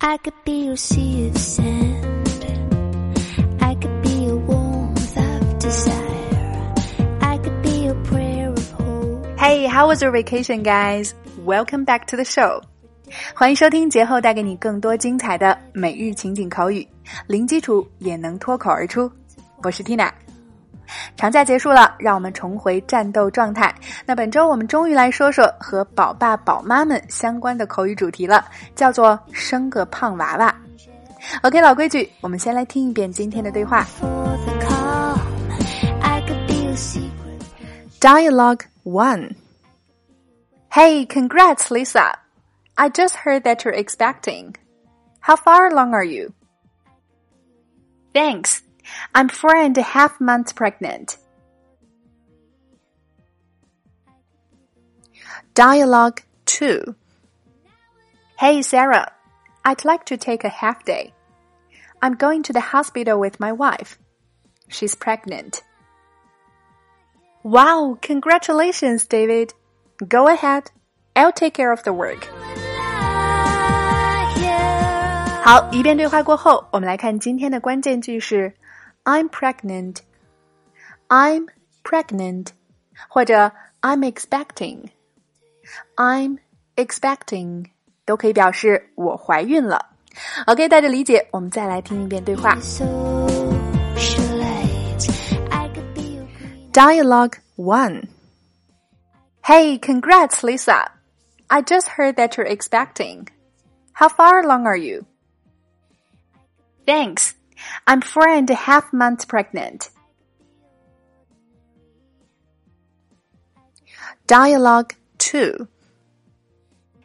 I could be your sea of sand. I could be your warmth of desire. I could be your prayer of hope. Hey, how was your vacation, guys? Welcome back to the show. 欢迎收听节后带给你更多精彩的每日情景口语，零基础也能脱口而出。我是 Tina。 长假结束了，让我们重回战斗状态。那本周我们终于来说说和宝爸宝妈们相关的口语主题了，叫做“生个胖娃娃”。OK，老规矩，我们先来听一遍今天的对话。For the calm, I could be your secret. Dialogue Hey, congrats, Lisa. I just heard that you're expecting. How far along are you? Thanks. I'm four and a half months pregnant. Dialogue 2 Hey, Sarah. I'd like to take a half day. I'm going to the hospital with my wife. She's pregnant. Wow, congratulations, David. Go ahead. I'll take care of the work. 好，一遍对话过后，我们来看今天的关键句是 "I'm pregnant", "I'm pregnant" 或者 "I'm expecting", "I'm expecting" 都可以表示我怀孕了。OK，带着理解，我们再来听一遍对话。 Socialite. I could be your queen. Dialogue 1 Hey, congrats, Lisa. I just heard that you're expecting. How far along are you? Thanks. I'm four and a half months pregnant. Dialogue 2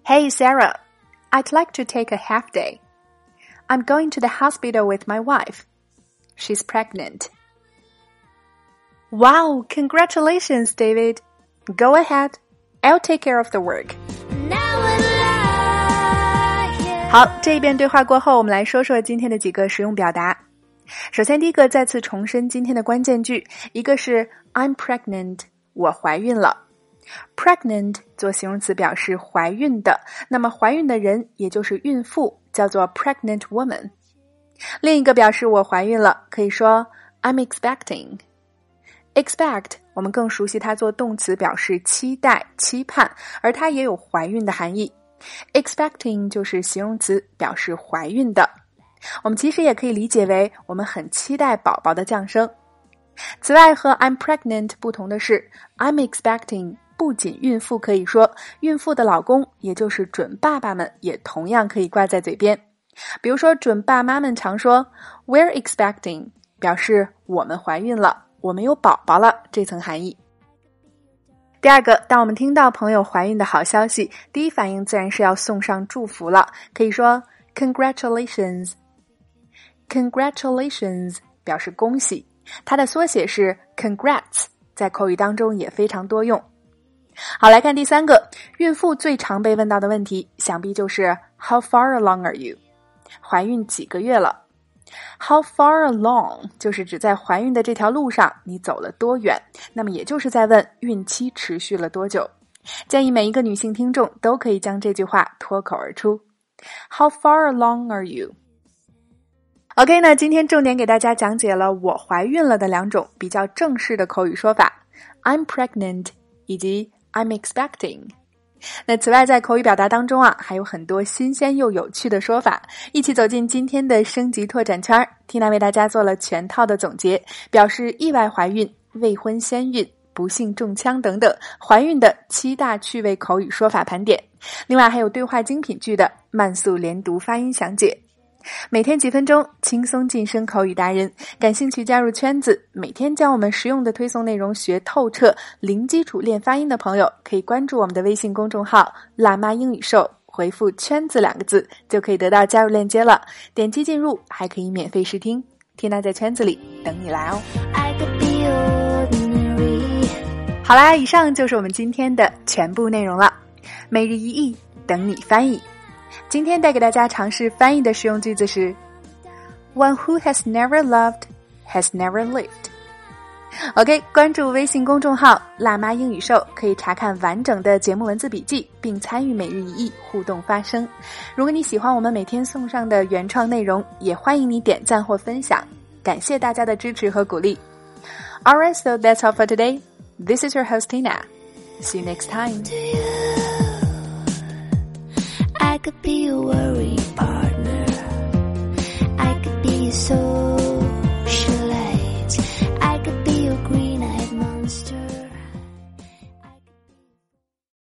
Hey, Sarah. I'd like to take a half day. I'm going to the hospital with my wife. She's pregnant. Wow, congratulations, David. Go ahead. I'll take care of the work. Now I lie here. 好，这一遍对话过后，我们来说说今天的几个实用表达。 首先，第一个再次重申今天的关键句，一个是 I'm pregnant，我怀孕了。pregnant 做形容词表示怀孕的，那么怀孕的人也就是孕妇，叫做 pregnant woman。另一个表示我怀孕了，可以说 I'm expecting。expect 我们更熟悉它做动词，表示期待、期盼，而它也有怀孕的含义。expecting 就是形容词，表示怀孕的。我们其实也可以理解为我们很期待宝宝的降生。此外，和 I'm pregnant 不同的是，I'm expecting 不仅孕妇可以说，孕妇的老公，也就是准爸爸们，也同样可以挂在嘴边。比如说，准爸妈们常说 "We're expecting"，表示我们怀孕了，我们有宝宝了这层含义。第二个，当我们听到朋友怀孕的好消息，第一反应自然是要送上祝福了，可以说 "Congratulations"。Congratulations 表示恭喜，它的缩写是 Congrats，在口语当中也非常多用。好，来看第三个，孕妇最常被问到的问题，想必就是 How far along are you？怀孕几个月了？How far along 就是指在怀孕的这条路上你走了多远，那么也就是在问孕期持续了多久。建议每一个女性听众都可以将这句话脱口而出。How far along are you？OK，那今天重点给大家讲解了我怀孕了的两种比较正式的口语说法：I'm pregnant 以及 I'm expecting。那此外，在口语表达当中啊，还有很多新鲜又有趣的说法。一起走进今天的升级拓展圈，Tina 为大家做了全套的总结，表示意外怀孕、未婚先孕、不幸中枪等等怀孕的七大趣味口语说法盘点。另外还有对话精品句的慢速连读发音详解。每天几分钟，轻松晋升口语达人。感兴趣加入圈子，每天将我们实用的推送内容学透彻，零基础练发音的朋友，可以关注我们的微信公众号“辣妈英语秀”，回复“圈子”两个字，就可以得到加入链接了。点击进入，还可以免费试听。缇娜在圈子里等你来哦。I could be ordinary. 好啦，以上就是我们今天的全部内容了。每日一译，等你翻译。今天带给大家尝试翻译的实用句子是：One who has never loved has never lived。OK，关注微信公众号“辣妈英语秀”，可以查看完整的节目文字笔记，并参与每日一译互动发声。如果你喜欢我们每天送上的原创内容，也欢迎你点赞或分享。感谢大家的支持和鼓励。Alright, so that's all for today. This is your host Tina. See you next time. could be a worry part.